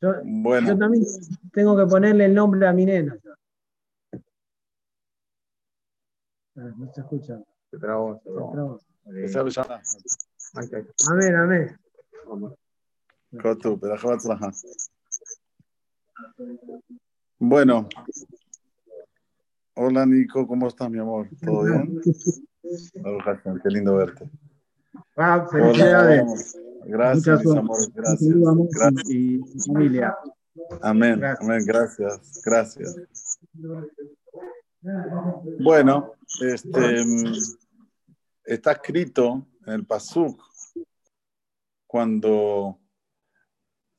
Yo, bueno. yo también tengo que ponerle el nombre a mi nena. No se escucha. Se trabó. Se trabó. Amén, amén. Bueno. Hola Nico, ¿cómo estás mi amor? ¿Todo bien? Qué lindo verte. Ah, felicidades. Gracias, mis amores, gracias. gracias. Y familia. Amén, amén, gracias, gracias. Bueno, este, está escrito en el Pasuk cuando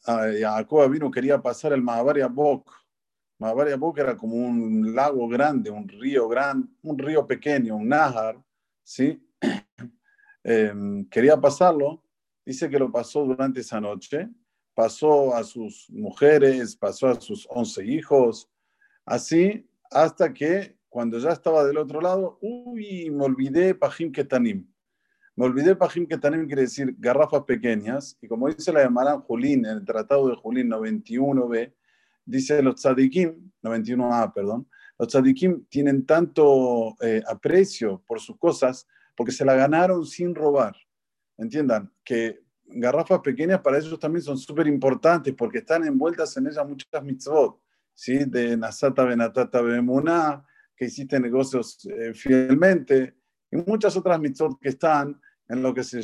ah, Jacob vino quería pasar el Mahabar Yabok. Mahabar Yabok era como un lago grande, un río grande, un río pequeño, un Nahar, ¿sí? Em, quería pasarlo, dice que lo pasó durante esa noche, pasó a sus mujeres, pasó a sus once hijos, así hasta que cuando ya estaba del otro lado, uy, me olvidé Pajim Ketanim. Me olvidé Pajim Ketanim quiere decir garrafas pequeñas, y como dice la llamarán Julín, en el Tratado de Julín 91b, dice los tzadikim, 91a, perdón, los tzadikim tienen tanto eh, aprecio por sus cosas porque se la ganaron sin robar. Entiendan que garrafas pequeñas para ellos también son súper importantes porque están envueltas en ellas muchas mitzvot, ¿sí? de Nasata Benatata Bemuná, que hiciste negocios eh, fielmente, y muchas otras mitzvot que están en lo que se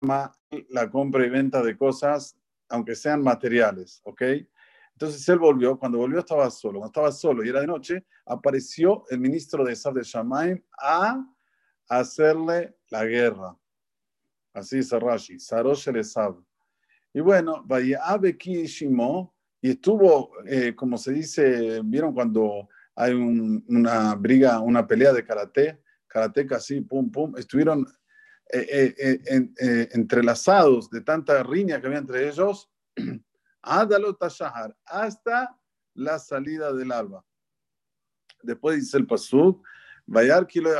llama la compra y venta de cosas, aunque sean materiales, ¿ok? Entonces él volvió, cuando volvió estaba solo, cuando estaba solo y era de noche, apareció el ministro de Sab de Shamaim a hacerle la guerra. Así dice Rashi, Sarosh el Y bueno, vaya Shimo, y estuvo, eh, como se dice, vieron cuando hay una briga, una pelea de karate, karateca así, pum, pum, estuvieron eh, eh, entrelazados de tanta riña que había entre ellos hasta la salida del alba. Después dice el Pasuk, Vayar kilo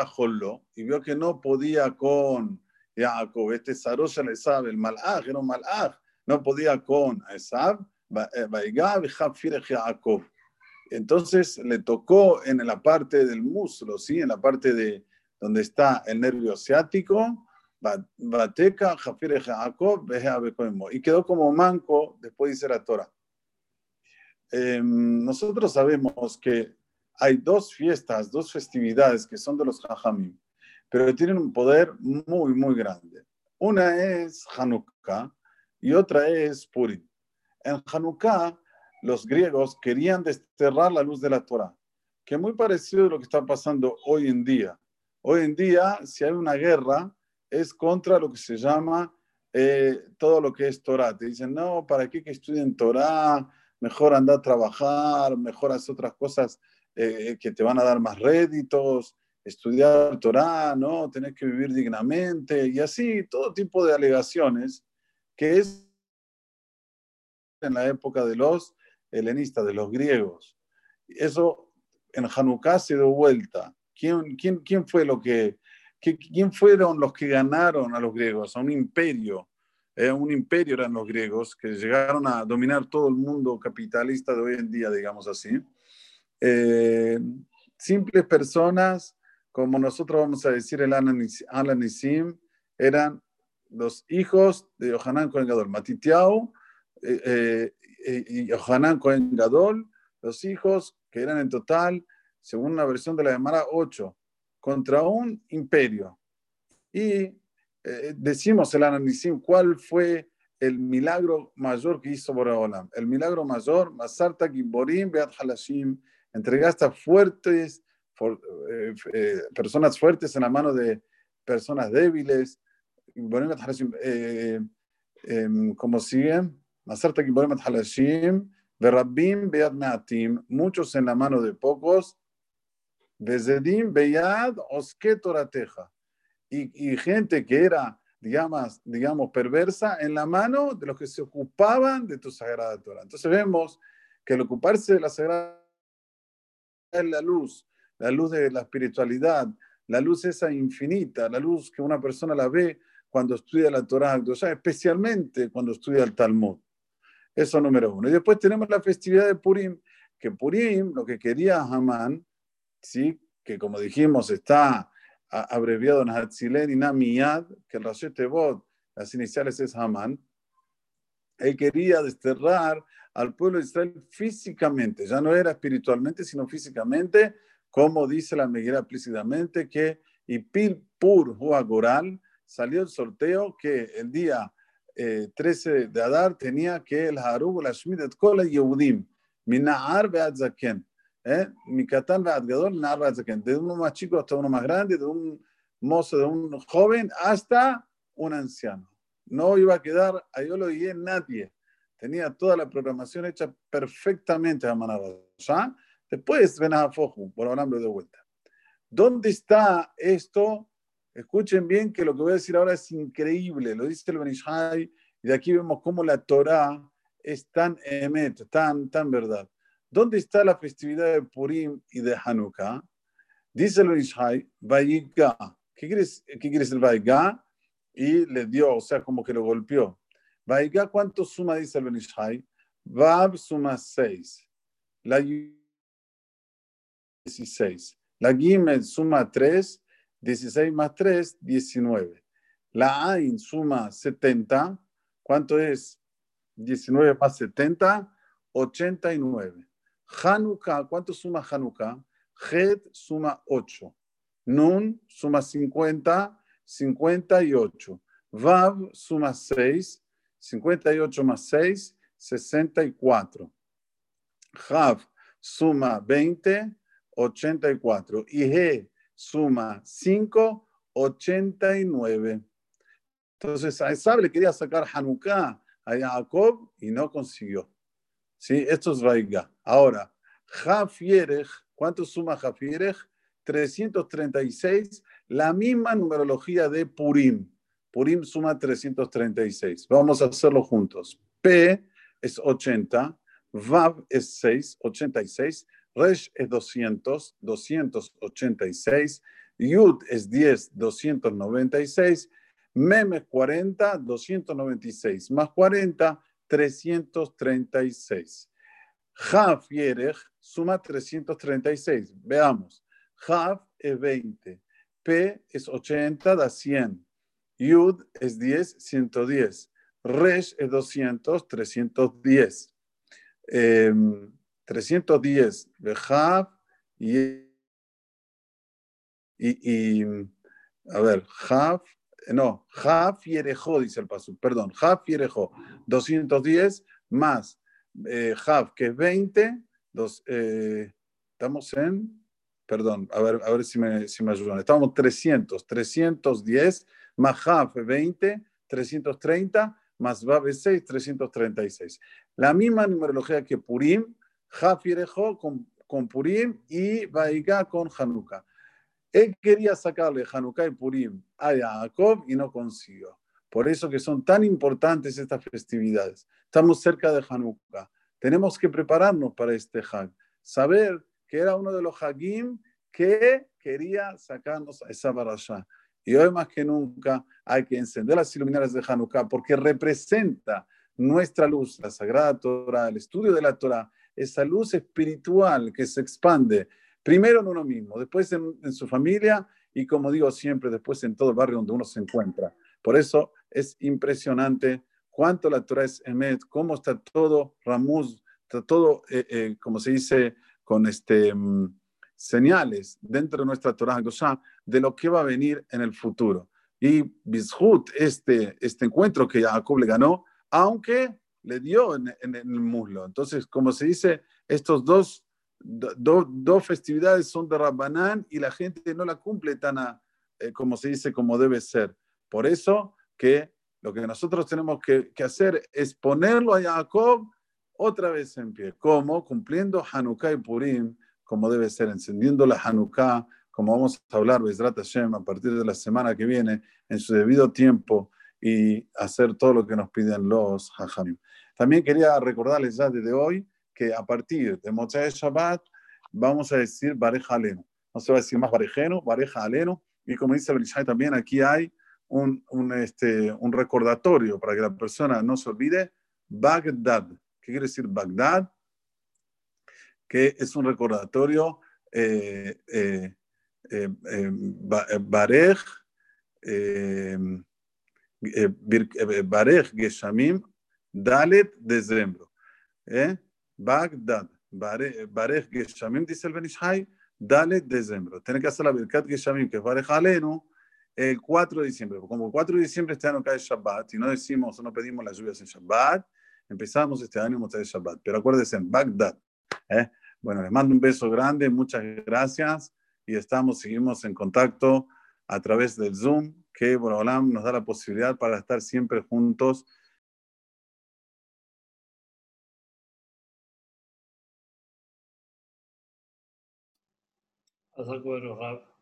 y vio que no podía con Jacob, este Sarosh le sabe, el malaj, era un malaj, no podía con Esab, Jacob. Entonces le tocó en la parte del muslo, ¿sí? en la parte de donde está el nervio asiático, Bateca, Jafir Jacob, y quedó como manco, después dice la Torah. Em, nosotros sabemos que hay dos fiestas, dos festividades que son de los Jajamim, pero tienen un poder muy, muy grande. Una es Hanukkah y otra es Purim. En Hanukkah, los griegos querían desterrar la luz de la Torah, que es muy parecido a lo que está pasando hoy en día. Hoy en día, si hay una guerra, es contra lo que se llama eh, todo lo que es Torah. Te dicen, no, ¿para qué que estudien Torah? Mejor anda a trabajar, mejor hacer otras cosas eh, que te van a dar más réditos, estudiar Torah, ¿no? Tener que vivir dignamente y así, todo tipo de alegaciones que es en la época de los helenistas, de los griegos. Eso en Hanukkah se dio vuelta. ¿Quién, quién, quién fue lo que ¿Quién fueron los que ganaron a los griegos? A un imperio. Eh, un imperio eran los griegos que llegaron a dominar todo el mundo capitalista de hoy en día, digamos así. Eh, simples personas, como nosotros vamos a decir el Alanisim, eran los hijos de Yohanan Cohen Gadol, Matitiao eh, eh, y Yohanan Cohen Gadol, los hijos que eran en total, según una versión de la Gemara, ocho contra un imperio. Y eh, decimos el análisis, ¿cuál fue el milagro mayor que hizo Boraholam? El milagro mayor, Masarta Gimborim Beat Halashim, entregaste a fuertes, eh, eh, personas fuertes en la mano de personas débiles. Em, como siguen, muchos en la mano de pocos. Y, y gente que era, digamos, digamos, perversa en la mano de los que se ocupaban de tu sagrada Torah. Entonces vemos que el ocuparse de la sagrada es la luz, la luz de la espiritualidad, la luz esa infinita, la luz que una persona la ve cuando estudia la Torah, especialmente cuando estudia el Talmud. Eso número uno. Y después tenemos la festividad de Purim, que Purim, lo que quería Hamán, ¿sí? que como dijimos está abreviado en Hatzilen y Namiyad, que el Rashi Tevot, las iniciales es Hamán, él quería desterrar al pueblo de Israel físicamente, ya no era espiritualmente, sino físicamente, como dice la Meguera explícitamente, que Ipil Pur Huagoral salió el sorteo que el día 13 eh, de Adar tenía que el Harub la Shmidet Kola Yehudim, Minahar Be'ad Zaken, ¿eh? Mikatan Be'ad Gadol, Minahar Be'ad Zaken, de uno más chico hasta uno más grande, de un mozo, de un joven hasta un anciano. No iba a quedar, a yo lo dije, nadie. Tenía toda la programación hecha perfectamente a ¿ya? Después ven a Foju, por hablarlo de vuelta. ¿Dónde está esto? Escuchen bien que lo que voy a decir ahora es increíble. Lo dice el Benishai y de aquí vemos cómo la Torah es tan emet, tan, tan verdad. ¿Dónde está la festividad de Purim y de Hanukkah? Dice el Benishai, Vayiga. ¿Qué quiere, ¿Qué quiere decir Vayiga? Y le dio, o sea, como que lo golpeó. Vayiga, ¿cuánto suma dice el Benishai? Vab suma 6. La 16. La Gimel suma 3, 16 más 3, 19. La Ain suma 70. ¿Cuánto es? 19 más 70, 89. Hanukkah, ¿cuánto suma Hanukkah? Het suma 8. Nun suma 50, 58. Vav suma 6, 58 más 6, 64. Hav suma 20, 84. Y G suma 5, 89. Entonces, a Esab le quería sacar Hanukkah a Jacob y no consiguió. ¿Sí? Esto es Vaiga. Ahora, Jafierech, ¿cuánto suma Jafierech? 336, la misma numerología de Purim. Purim suma 336. Vamos a hacerlo juntos. P es 80, Vav es 6, 86, Resh es 200, 286. Yud es 10, 296. Mem es 40, 296. Más 40, 336. Haf Yerech suma 336. Veamos. Haf es 20. P es 80, da 100. Yud es 10, 110. Resh es 200, 310. Eh, 310 de y, y, a ver, Jaf, no, Jaf y Erejo, dice el paso, perdón, Jaf y Erejo, 210 más eh, que es 20, dos, eh, estamos en, perdón, a ver, a ver si, me, si me ayudan, estamos 300, 310 más Jaf, 20, 330 más Bab 6, 336. La misma numerología que Purim, Jafirejó con, con Purim y Vaiga con Hanukkah. Él quería sacarle Hanukkah y Purim a Jacob y no consiguió. Por eso que son tan importantes estas festividades. Estamos cerca de Hanukkah. Tenemos que prepararnos para este Hag. Saber que era uno de los Hagim que quería sacarnos a esa barasha. Y hoy más que nunca hay que encender las iluminarias de Hanukkah porque representa nuestra luz, la Sagrada Torah, el estudio de la Torah, esa luz espiritual que se expande, primero en uno mismo, después en, su familia y como digo siempre, después en todo el barrio donde uno se encuentra. Por eso es impresionante cuánto la Torah es Emet, cómo está todo Ramuz, está todo, eh, eh, como se dice, con este, mm, señales dentro de nuestra Torah de lo que va a venir en el futuro. Y Bishut, este, este encuentro que Jacob le ganó, aunque le dio en, el muslo. Entonces, como se dice, estos dos, dos festividades son de Rabbanán y la gente no la cumple tan, eh, como se dice, como debe ser. Por eso que lo que nosotros tenemos que, hacer es ponerlo a Jacob otra vez en pie. como Cumpliendo Hanukkah y Purim, como debe ser, encendiendo la Hanukkah, como vamos a hablar, Bezrat Hashem, a partir de la semana que viene, en su debido tiempo, y hacer todo lo que nos piden los Hajamim. También quería recordarles ya desde hoy que a partir de Mochai Shabbat vamos a decir Bareja Aleno. No se va a decir más Barejeno, Bareja Aleno. Y como dice Belishai también, aquí hay un, un, este, un recordatorio para que la persona no se olvide. Bagdad. ¿Qué quiere decir Bagdad? Que es un recordatorio. Eh, eh, eh, eh Barej, Barej Geshamim, Dalet diciembre. Bagdad. Barej Geshamim, dice el Benishai, Dalet diciembre. Tiene que hacer la Birkat Geshamim, que es Barej Alenu, el 4 de diciembre. Como el 4 de diciembre este año cae Shabbat, y no decimos, no pedimos las lluvias en Shabbat, empezamos este año de Shabbat. Pero acuérdense, en Bagdad. ¿eh? Bueno, les mando un beso grande, muchas gracias, y estamos, seguimos en contacto a través del Zoom, que Borolam nos da la posibilidad para estar siempre juntos. Hasta luego,